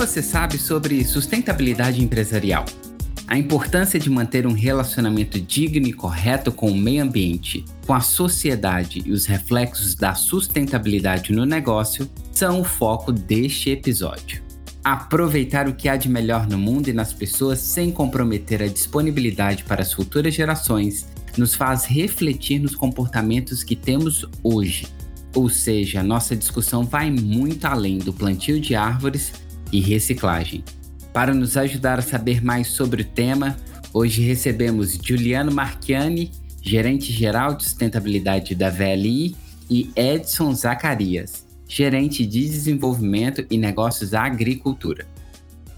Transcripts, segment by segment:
você sabe sobre sustentabilidade empresarial? A importância de manter um relacionamento digno e correto com o meio ambiente, com a sociedade e os reflexos da sustentabilidade no negócio são o foco deste episódio. Aproveitar o que há de melhor no mundo e nas pessoas sem comprometer a disponibilidade para as futuras gerações nos faz refletir nos comportamentos que temos hoje. Ou seja, nossa discussão vai muito além do plantio de árvores e reciclagem. Para nos ajudar a saber mais sobre o tema, hoje recebemos Juliano Marchiani, gerente geral de sustentabilidade da VLI, e Edson Zacarias, gerente de desenvolvimento e negócios da agricultura.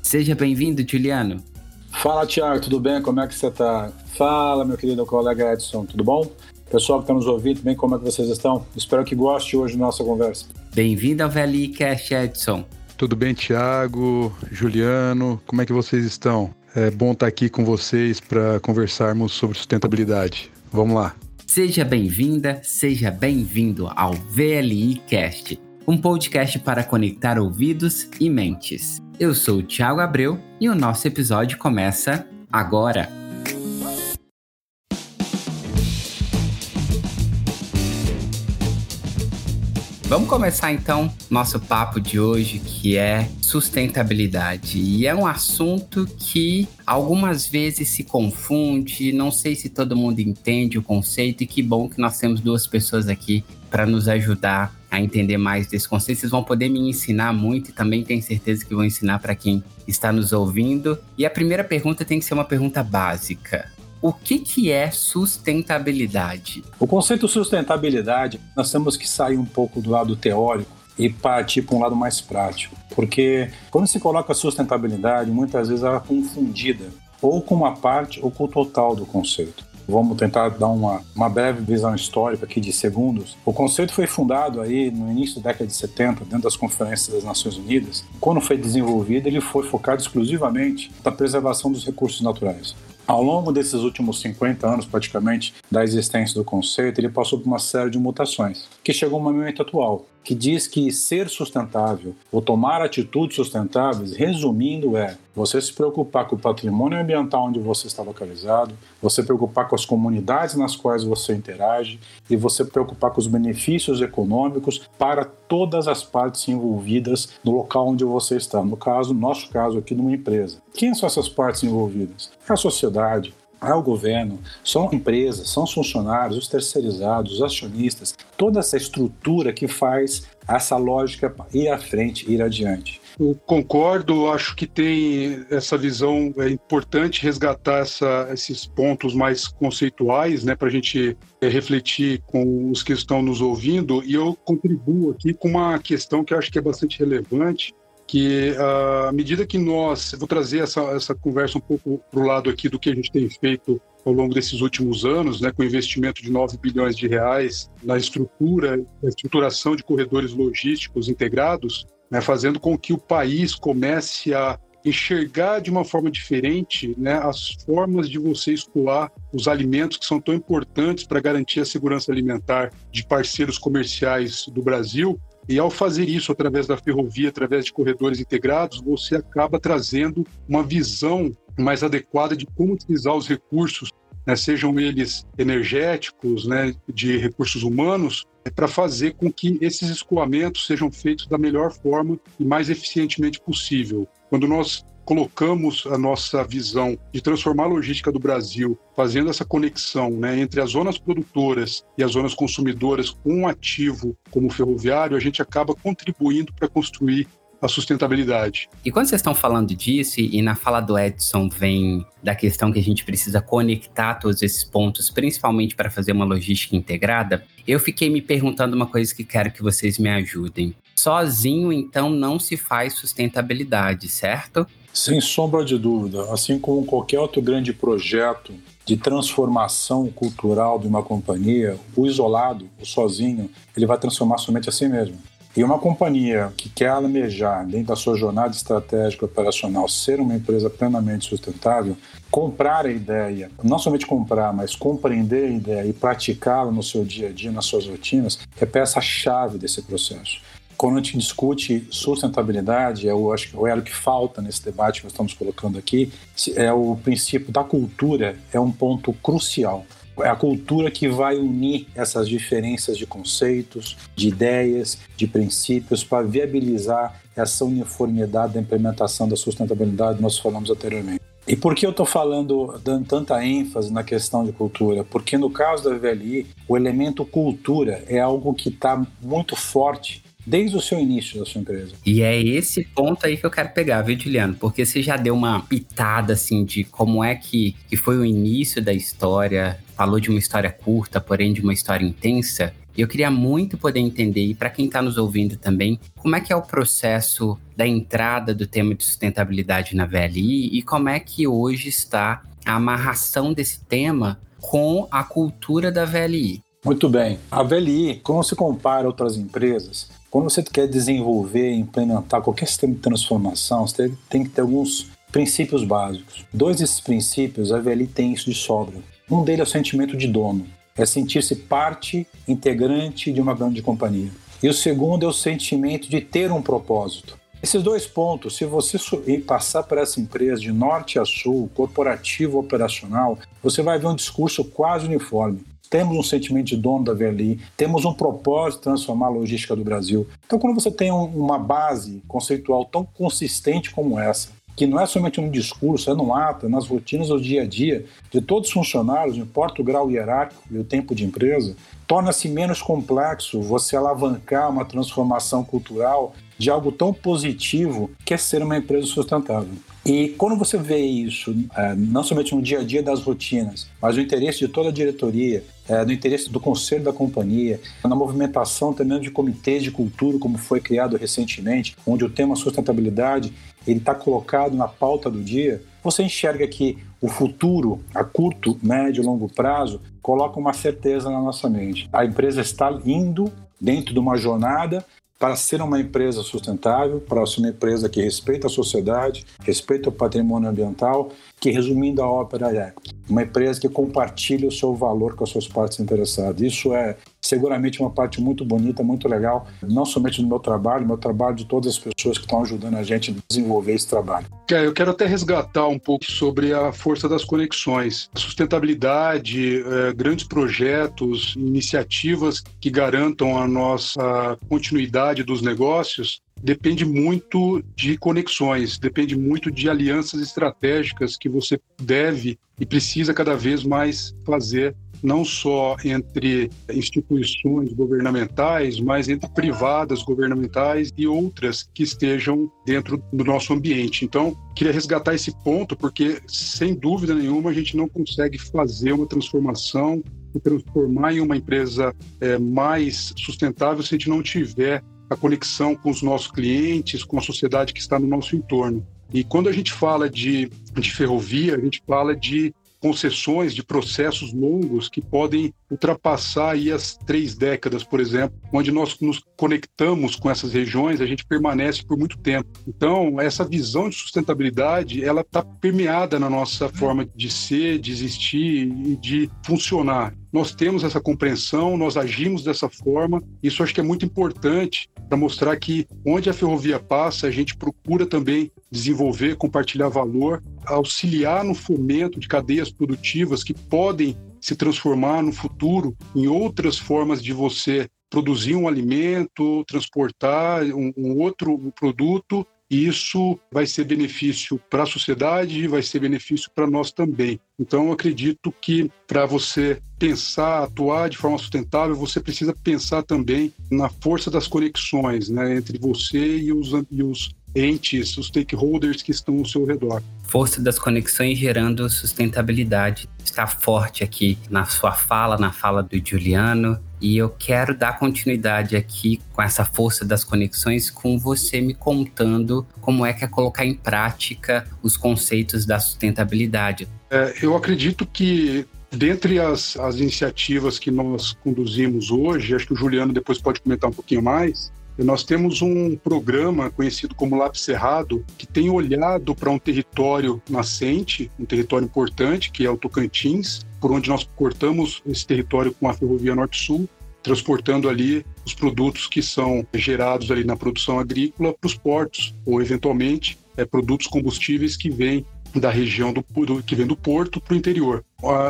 Seja bem-vindo, Juliano. Fala, Tiago, tudo bem? Como é que você está? Fala, meu querido colega Edson, tudo bom? Pessoal que está nos ouvindo, bem, como é que vocês estão? Espero que goste hoje da nossa conversa. Bem-vindo ao VLI Cash, Edson. Tudo bem, Tiago, Juliano, como é que vocês estão? É bom estar aqui com vocês para conversarmos sobre sustentabilidade. Vamos lá. Seja bem-vinda, seja bem-vindo ao VLI Cast, um podcast para conectar ouvidos e mentes. Eu sou o Thiago Abreu e o nosso episódio começa agora. Vamos começar então nosso papo de hoje, que é sustentabilidade. E é um assunto que algumas vezes se confunde, não sei se todo mundo entende o conceito, e que bom que nós temos duas pessoas aqui para nos ajudar a entender mais desse conceito. Vocês vão poder me ensinar muito e também tenho certeza que vão ensinar para quem está nos ouvindo. E a primeira pergunta tem que ser uma pergunta básica. O que, que é sustentabilidade? O conceito sustentabilidade, nós temos que sair um pouco do lado teórico e partir para um lado mais prático. Porque quando se coloca sustentabilidade, muitas vezes ela é confundida ou com uma parte ou com o total do conceito. Vamos tentar dar uma, uma breve visão histórica aqui de segundos. O conceito foi fundado aí no início da década de 70, dentro das conferências das Nações Unidas. Quando foi desenvolvido, ele foi focado exclusivamente na preservação dos recursos naturais. Ao longo desses últimos 50 anos, praticamente, da existência do conceito, ele passou por uma série de mutações, que chegou ao momento atual, que diz que ser sustentável ou tomar atitudes sustentáveis, resumindo, é você se preocupar com o patrimônio ambiental onde você está localizado, você preocupar com as comunidades nas quais você interage e você preocupar com os benefícios econômicos para todas as partes envolvidas no local onde você está. No caso, nosso caso aqui numa empresa. Quem são essas partes envolvidas? É a sociedade, ao governo, são empresas, são funcionários, os terceirizados, os acionistas, toda essa estrutura que faz essa lógica ir à frente, ir adiante. Eu concordo, acho que tem essa visão, é importante resgatar essa, esses pontos mais conceituais, né, para a gente é, refletir com os que estão nos ouvindo, e eu contribuo aqui com uma questão que eu acho que é bastante relevante, que à medida que nós, vou trazer essa, essa conversa um pouco para o lado aqui do que a gente tem feito ao longo desses últimos anos, né, com investimento de 9 bilhões de reais na estrutura, na estruturação de corredores logísticos integrados, né, fazendo com que o país comece a enxergar de uma forma diferente né, as formas de você escoar os alimentos que são tão importantes para garantir a segurança alimentar de parceiros comerciais do Brasil e ao fazer isso através da ferrovia, através de corredores integrados, você acaba trazendo uma visão mais adequada de como utilizar os recursos, né, sejam eles energéticos, né, de recursos humanos, para fazer com que esses escoamentos sejam feitos da melhor forma e mais eficientemente possível. Quando nós colocamos a nossa visão de transformar a logística do Brasil, fazendo essa conexão né, entre as zonas produtoras e as zonas consumidoras com um ativo como o ferroviário, a gente acaba contribuindo para construir a sustentabilidade. E quando vocês estão falando disso, e na fala do Edson vem da questão que a gente precisa conectar todos esses pontos, principalmente para fazer uma logística integrada, eu fiquei me perguntando uma coisa que quero que vocês me ajudem. Sozinho, então, não se faz sustentabilidade, certo? Sem sombra de dúvida. Assim como qualquer outro grande projeto de transformação cultural de uma companhia, o isolado, o sozinho, ele vai transformar somente a si mesmo. E uma companhia que quer almejar, dentro da sua jornada estratégica operacional, ser uma empresa plenamente sustentável, comprar a ideia, não somente comprar, mas compreender a ideia e praticá-la no seu dia a dia, nas suas rotinas, é peça-chave desse processo. Quando a gente discute sustentabilidade, eu acho que é o que falta nesse debate que nós estamos colocando aqui, é o princípio da cultura, é um ponto crucial. É a cultura que vai unir essas diferenças de conceitos, de ideias, de princípios para viabilizar essa uniformidade da implementação da sustentabilidade que nós falamos anteriormente. E por que eu estou falando, dando tanta ênfase na questão de cultura? Porque no caso da VLI, o elemento cultura é algo que está muito forte desde o seu início da sua empresa. E é esse ponto aí que eu quero pegar, viu, Juliano? Porque você já deu uma pitada, assim, de como é que, que foi o início da história, falou de uma história curta, porém de uma história intensa. E eu queria muito poder entender, e para quem está nos ouvindo também, como é que é o processo da entrada do tema de sustentabilidade na VLI e como é que hoje está a amarração desse tema com a cultura da VLI. Muito bem. A VLI, quando se compara a outras empresas, quando você quer desenvolver e implementar qualquer sistema de transformação, você tem que ter alguns princípios básicos. Dois desses princípios, a VLI tem isso de sobra. Um deles é o sentimento de dono é sentir-se parte integrante de uma grande companhia. E o segundo é o sentimento de ter um propósito. Esses dois pontos, se você passar por essa empresa de norte a sul, corporativo operacional, você vai ver um discurso quase uniforme. Temos um sentimento de dono da VLI, temos um propósito de transformar a logística do Brasil. Então, quando você tem uma base conceitual tão consistente como essa, que não é somente um discurso, é no ato, é nas rotinas do dia a dia de todos os funcionários, não importa o grau hierárquico e o tempo de empresa, torna-se menos complexo você alavancar uma transformação cultural de algo tão positivo que é ser uma empresa sustentável. E quando você vê isso, é, não somente no dia a dia das rotinas, mas no interesse de toda a diretoria, é, no interesse do conselho da companhia, na movimentação também de comitês de cultura, como foi criado recentemente, onde o tema sustentabilidade ele está colocado na pauta do dia, você enxerga que o futuro, a curto, médio e longo prazo, coloca uma certeza na nossa mente. A empresa está indo dentro de uma jornada para ser uma empresa sustentável, para ser uma empresa que respeita a sociedade, respeita o patrimônio ambiental, que resumindo a ópera é uma empresa que compartilha o seu valor com as suas partes interessadas. Isso é seguramente uma parte muito bonita, muito legal, não somente do meu trabalho, meu trabalho de todas as pessoas que estão ajudando a gente a desenvolver esse trabalho. Eu quero até resgatar um pouco sobre a força das conexões. Sustentabilidade, é, grandes projetos, iniciativas que garantam a nossa continuidade dos negócios depende muito de conexões, depende muito de alianças estratégicas que você deve e precisa cada vez mais fazer não só entre instituições governamentais, mas entre privadas governamentais e outras que estejam dentro do nosso ambiente. Então, queria resgatar esse ponto, porque, sem dúvida nenhuma, a gente não consegue fazer uma transformação transformar em uma empresa é, mais sustentável se a gente não tiver a conexão com os nossos clientes, com a sociedade que está no nosso entorno. E quando a gente fala de, de ferrovia, a gente fala de concessões de processos longos que podem ultrapassar aí as três décadas, por exemplo, onde nós nos conectamos com essas regiões, a gente permanece por muito tempo. Então, essa visão de sustentabilidade, ela está permeada na nossa forma de ser, de existir e de funcionar. Nós temos essa compreensão, nós agimos dessa forma. Isso acho que é muito importante para mostrar que onde a ferrovia passa, a gente procura também desenvolver, compartilhar valor, auxiliar no fomento de cadeias produtivas que podem se transformar no futuro em outras formas de você produzir um alimento, transportar um, um outro produto e isso vai ser benefício para a sociedade e vai ser benefício para nós também. Então, eu acredito que para você pensar, atuar de forma sustentável, você precisa pensar também na força das conexões né, entre você e os, e os entes, os stakeholders que estão ao seu redor. Força das conexões gerando sustentabilidade. Está forte aqui na sua fala, na fala do Juliano. E eu quero dar continuidade aqui com essa força das conexões, com você me contando como é que é colocar em prática os conceitos da sustentabilidade. É, eu acredito que Dentre as, as iniciativas que nós conduzimos hoje, acho que o Juliano depois pode comentar um pouquinho mais, nós temos um programa conhecido como Lab Cerrado, que tem olhado para um território nascente, um território importante, que é o Tocantins, por onde nós cortamos esse território com a Ferrovia Norte-Sul, transportando ali os produtos que são gerados ali na produção agrícola para os portos, ou eventualmente é, produtos combustíveis que vêm da região do, do que vem do porto para o interior.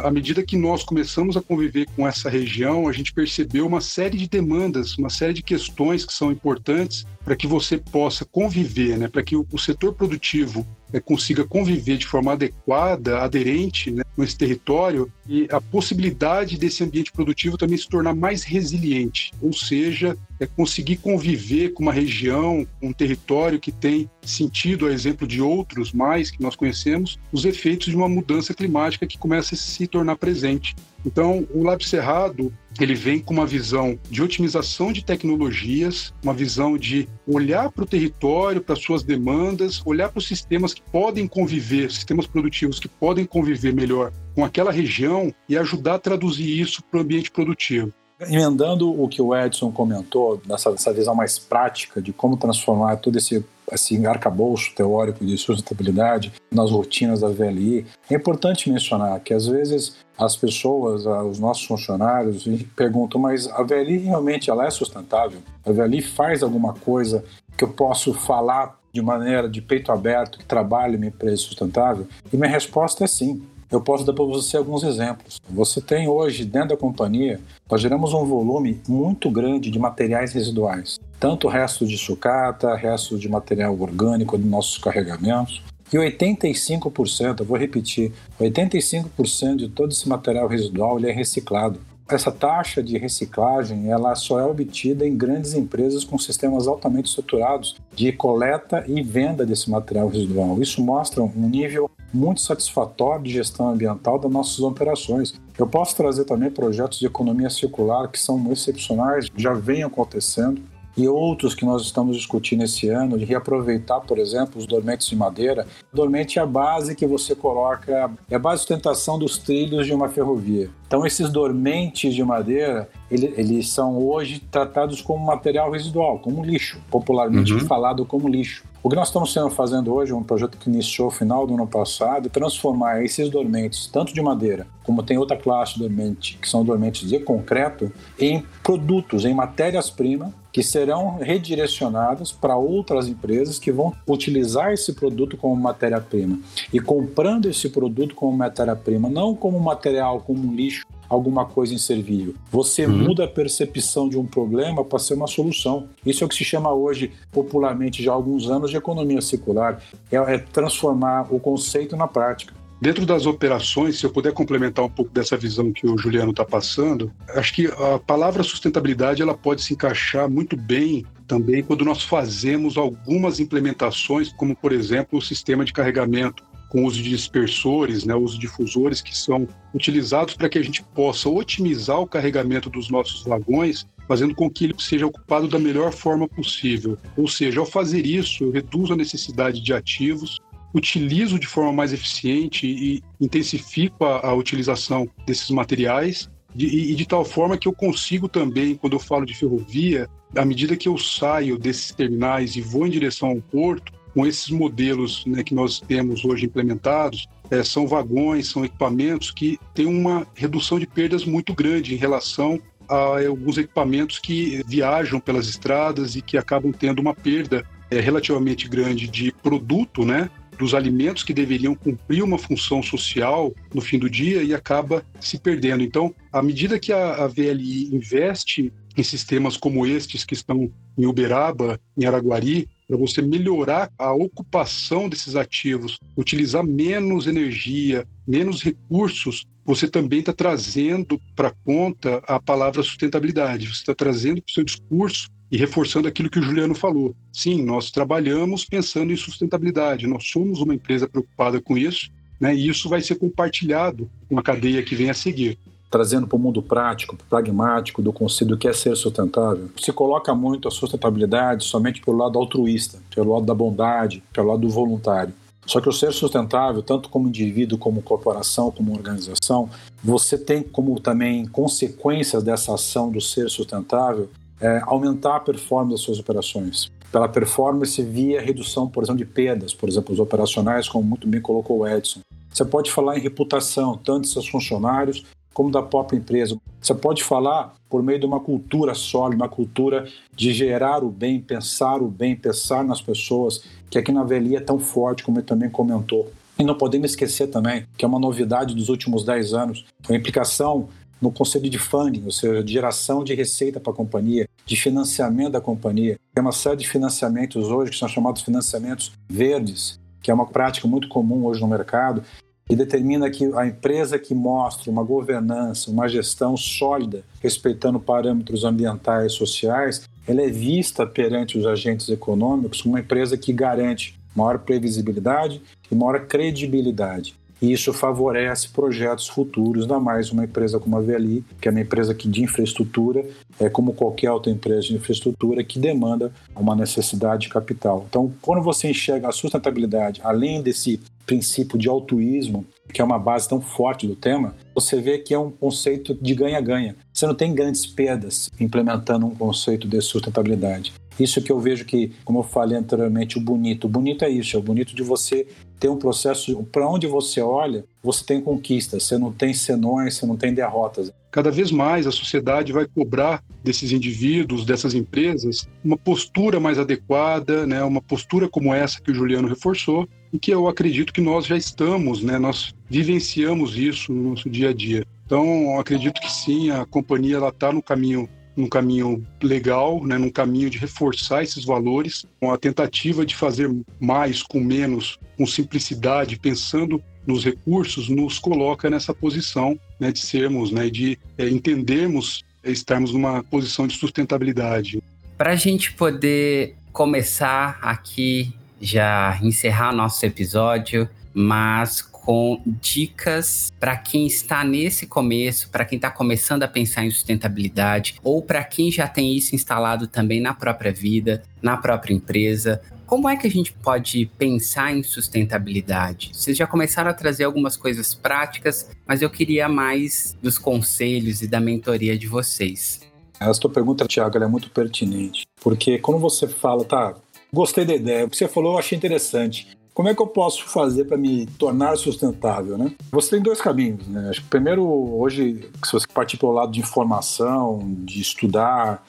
À medida que nós começamos a conviver com essa região, a gente percebeu uma série de demandas, uma série de questões que são importantes para que você possa conviver, né, para que o, o setor produtivo é, consiga conviver de forma adequada, aderente né, com esse território e a possibilidade desse ambiente produtivo também se tornar mais resiliente, ou seja, é conseguir conviver com uma região, um território que tem sentido, a exemplo de outros mais que nós conhecemos, os efeitos de uma mudança climática que começa a se tornar presente. Então, o Lab Cerrado, ele vem com uma visão de otimização de tecnologias, uma visão de olhar para o território, para suas demandas, olhar para os sistemas que podem conviver, sistemas produtivos que podem conviver melhor com aquela região e ajudar a traduzir isso para o ambiente produtivo. Emendando o que o Edson comentou, dessa, visão mais prática de como transformar todo esse assim, arcabouço teórico de sustentabilidade nas rotinas da VLI, é importante mencionar que às vezes as pessoas, os nossos funcionários, perguntam, mas a VLI realmente ela é sustentável? A VLI faz alguma coisa que eu posso falar de maneira de peito aberto que trabalhe minha empresa sustentável? E minha resposta é sim. Eu posso dar para você alguns exemplos. Você tem hoje, dentro da companhia, nós geramos um volume muito grande de materiais residuais, tanto restos de sucata, restos de material orgânico dos nossos carregamentos, e 85%, eu vou repetir, 85% de todo esse material residual ele é reciclado. Essa taxa de reciclagem ela só é obtida em grandes empresas com sistemas altamente estruturados de coleta e venda desse material residual. Isso mostra um nível muito satisfatório de gestão ambiental das nossas operações. Eu posso trazer também projetos de economia circular que são excepcionais, já vem acontecendo e outros que nós estamos discutindo esse ano, de reaproveitar, por exemplo, os dormentes de madeira. O dormente é a base que você coloca, é a base de sustentação dos trilhos de uma ferrovia. Então, esses dormentes de madeira, ele, eles são hoje tratados como material residual, como lixo, popularmente uhum. falado como lixo. O que nós estamos fazendo hoje, um projeto que iniciou no final do ano passado, é transformar esses dormentes, tanto de madeira, como tem outra classe de dormente, que são dormentes de concreto, em produtos, em matérias-primas, que serão redirecionadas para outras empresas que vão utilizar esse produto como matéria-prima. E comprando esse produto como matéria-prima, não como material, como um lixo, alguma coisa inservível. Você uhum. muda a percepção de um problema para ser uma solução. Isso é o que se chama hoje, popularmente, já há alguns anos, de economia circular. É, é transformar o conceito na prática. Dentro das operações, se eu puder complementar um pouco dessa visão que o Juliano está passando, acho que a palavra sustentabilidade ela pode se encaixar muito bem também quando nós fazemos algumas implementações, como por exemplo o sistema de carregamento com uso de dispersores, né, uso de difusores que são utilizados para que a gente possa otimizar o carregamento dos nossos vagões, fazendo com que ele seja ocupado da melhor forma possível. Ou seja, ao fazer isso, eu reduzo a necessidade de ativos, utilizo de forma mais eficiente e intensifico a, a utilização desses materiais de, e de tal forma que eu consigo também, quando eu falo de ferrovia, à medida que eu saio desses terminais e vou em direção ao porto, com esses modelos né, que nós temos hoje implementados, é, são vagões, são equipamentos que têm uma redução de perdas muito grande em relação a alguns equipamentos que viajam pelas estradas e que acabam tendo uma perda é, relativamente grande de produto, né? Dos alimentos que deveriam cumprir uma função social no fim do dia e acaba se perdendo. Então, à medida que a, a VLI investe em sistemas como estes que estão em Uberaba, em Araguari, para você melhorar a ocupação desses ativos, utilizar menos energia, menos recursos, você também está trazendo para conta a palavra sustentabilidade. Você está trazendo para o seu discurso e reforçando aquilo que o Juliano falou. Sim, nós trabalhamos pensando em sustentabilidade, nós somos uma empresa preocupada com isso, né, e isso vai ser compartilhado com a cadeia que vem a seguir trazendo para o mundo prático, pragmático do conceito do que é ser sustentável, se coloca muito a sustentabilidade somente pelo lado altruísta, pelo lado da bondade, pelo lado do voluntário. Só que o ser sustentável, tanto como indivíduo, como corporação, como organização, você tem como também consequências dessa ação do ser sustentável é, aumentar a performance das suas operações. Pela performance via redução, por exemplo, de perdas, por exemplo, os operacionais, como muito bem colocou o Edson. Você pode falar em reputação, tanto de seus funcionários como da própria empresa. Você pode falar por meio de uma cultura sólida, uma cultura de gerar o bem, pensar o bem, pensar nas pessoas, que aqui na Veli é tão forte, como ele também comentou. E não podemos esquecer também que é uma novidade dos últimos 10 anos, a implicação no conceito de funding, ou seja, de geração de receita para a companhia, de financiamento da companhia. Tem uma série de financiamentos hoje que são chamados financiamentos verdes, que é uma prática muito comum hoje no mercado, e determina que a empresa que mostra uma governança, uma gestão sólida, respeitando parâmetros ambientais e sociais, ela é vista perante os agentes econômicos como uma empresa que garante maior previsibilidade e maior credibilidade e isso favorece projetos futuros, ainda mais uma empresa como a VLI, que é uma empresa que de infraestrutura, é como qualquer outra empresa de infraestrutura que demanda uma necessidade de capital. Então, quando você enxerga a sustentabilidade, além desse princípio de altruísmo, que é uma base tão forte do tema, você vê que é um conceito de ganha-ganha. Você não tem grandes perdas implementando um conceito de sustentabilidade. Isso que eu vejo que, como eu falei anteriormente, o bonito. O bonito é isso, é o bonito de você ter um processo. Para onde você olha, você tem conquistas, você não tem senões, você não tem derrotas. Cada vez mais a sociedade vai cobrar desses indivíduos, dessas empresas, uma postura mais adequada, né, uma postura como essa que o Juliano reforçou, e que eu acredito que nós já estamos, né, nós vivenciamos isso no nosso dia a dia. Então, acredito que sim, a companhia está no caminho num caminho legal, né, num caminho de reforçar esses valores, com a tentativa de fazer mais com menos, com simplicidade, pensando nos recursos, nos coloca nessa posição né, de sermos, né, de é, entendermos, é, estarmos numa posição de sustentabilidade. Para a gente poder começar aqui, já encerrar nosso episódio, mas com dicas para quem está nesse começo, para quem está começando a pensar em sustentabilidade, ou para quem já tem isso instalado também na própria vida, na própria empresa. Como é que a gente pode pensar em sustentabilidade? Vocês já começaram a trazer algumas coisas práticas, mas eu queria mais dos conselhos e da mentoria de vocês. Essa tua pergunta, Tiago, é muito pertinente, porque quando você fala, tá, gostei da ideia, o que você falou eu achei interessante. Como é que eu posso fazer para me tornar sustentável, né? Você tem dois caminhos, né? Acho que primeiro, hoje, se você partir pelo lado de informação, de estudar,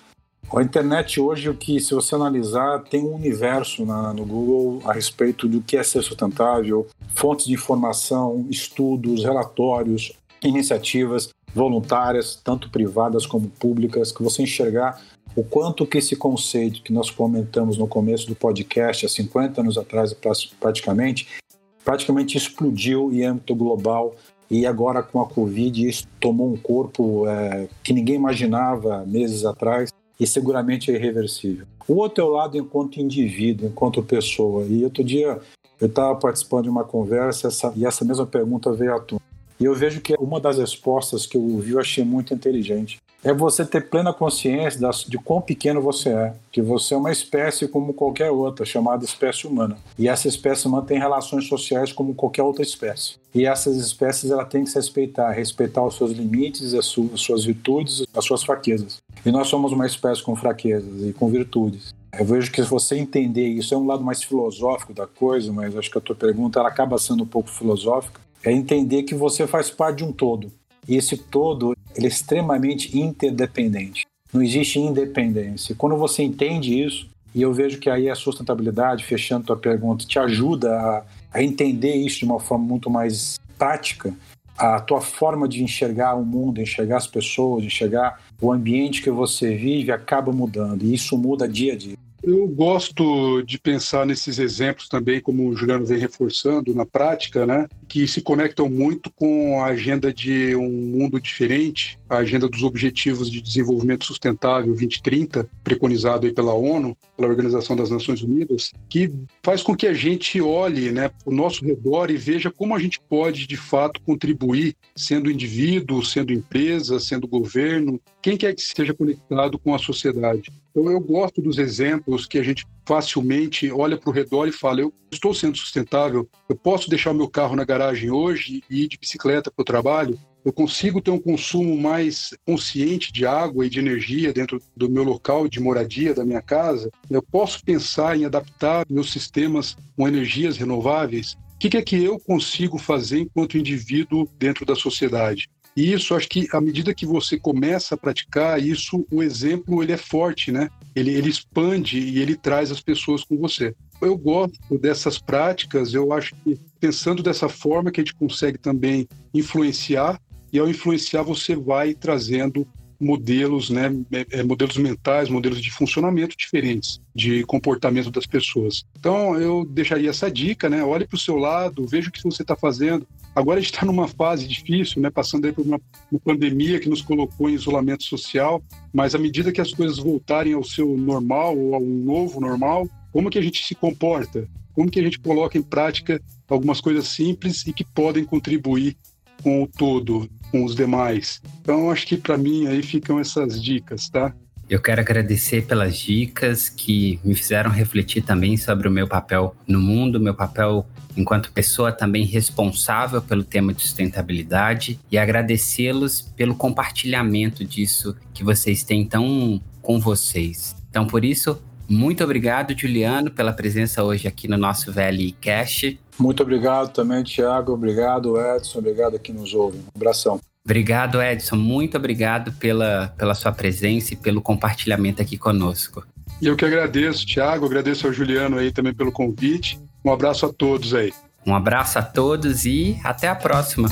a internet hoje, o que, se você analisar, tem um universo na, no Google a respeito do que é ser sustentável, fontes de informação, estudos, relatórios, iniciativas voluntárias, tanto privadas como públicas, que você enxergar o quanto que esse conceito que nós comentamos no começo do podcast, há 50 anos atrás praticamente, praticamente explodiu em âmbito global e agora com a Covid isso tomou um corpo é, que ninguém imaginava meses atrás e seguramente é irreversível. O outro é o lado enquanto indivíduo, enquanto pessoa. E outro dia eu estava participando de uma conversa essa, e essa mesma pergunta veio à tona. E eu vejo que uma das respostas que eu ouvi eu achei muito inteligente é você ter plena consciência de quão pequeno você é, que você é uma espécie como qualquer outra, chamada espécie humana. E essa espécie humana tem relações sociais como qualquer outra espécie. E essas espécies ela tem que se respeitar, respeitar os seus limites, as suas virtudes, as suas fraquezas. E nós somos uma espécie com fraquezas e com virtudes. Eu vejo que se você entender isso, é um lado mais filosófico da coisa, mas acho que a tua pergunta ela acaba sendo um pouco filosófica, é entender que você faz parte de um todo. E esse todo ele é extremamente interdependente. Não existe independência. Quando você entende isso, e eu vejo que aí a sustentabilidade, fechando tua pergunta, te ajuda a, a entender isso de uma forma muito mais prática, a tua forma de enxergar o mundo, enxergar as pessoas, enxergar o ambiente que você vive acaba mudando. E isso muda dia a dia. Eu gosto de pensar nesses exemplos também, como o Juliano vem reforçando na prática, né, que se conectam muito com a agenda de um mundo diferente, a agenda dos Objetivos de Desenvolvimento Sustentável 2030, preconizado aí pela ONU, pela Organização das Nações Unidas, que faz com que a gente olhe né, o nosso redor e veja como a gente pode, de fato, contribuir, sendo indivíduo, sendo empresa, sendo governo, quem quer que seja conectado com a sociedade. Então, eu gosto dos exemplos que a gente facilmente olha para o redor e fala: eu estou sendo sustentável, eu posso deixar o meu carro na garagem hoje e ir de bicicleta para o trabalho, eu consigo ter um consumo mais consciente de água e de energia dentro do meu local de moradia, da minha casa, eu posso pensar em adaptar meus sistemas com energias renováveis. O que é que eu consigo fazer enquanto indivíduo dentro da sociedade? E isso, acho que à medida que você começa a praticar, isso, o exemplo, ele é forte, né? Ele, ele expande e ele traz as pessoas com você. Eu gosto dessas práticas, eu acho que pensando dessa forma que a gente consegue também influenciar, e ao influenciar você vai trazendo modelos, né, é, modelos mentais, modelos de funcionamento diferentes, de comportamento das pessoas. Então, eu deixaria essa dica, né? Olhe para o seu lado, veja o que você está fazendo. Agora a gente está numa fase difícil, né? Passando por uma, uma pandemia que nos colocou em isolamento social, mas à medida que as coisas voltarem ao seu normal ou ao novo normal, como que a gente se comporta? Como que a gente coloca em prática algumas coisas simples e que podem contribuir com o todo, com os demais. Então, acho que para mim aí ficam essas dicas, tá? Eu quero agradecer pelas dicas que me fizeram refletir também sobre o meu papel no mundo, meu papel enquanto pessoa também responsável pelo tema de sustentabilidade e agradecê-los pelo compartilhamento disso que vocês têm tão com vocês. Então, por isso, muito obrigado, Juliano, pela presença hoje aqui no nosso VLI Cash. Muito obrigado também, Tiago. Obrigado, Edson. Obrigado a quem nos ouve. Um abração. Obrigado, Edson. Muito obrigado pela, pela sua presença e pelo compartilhamento aqui conosco. E eu que agradeço, Tiago. Agradeço ao Juliano aí também pelo convite. Um abraço a todos aí. Um abraço a todos e até a próxima.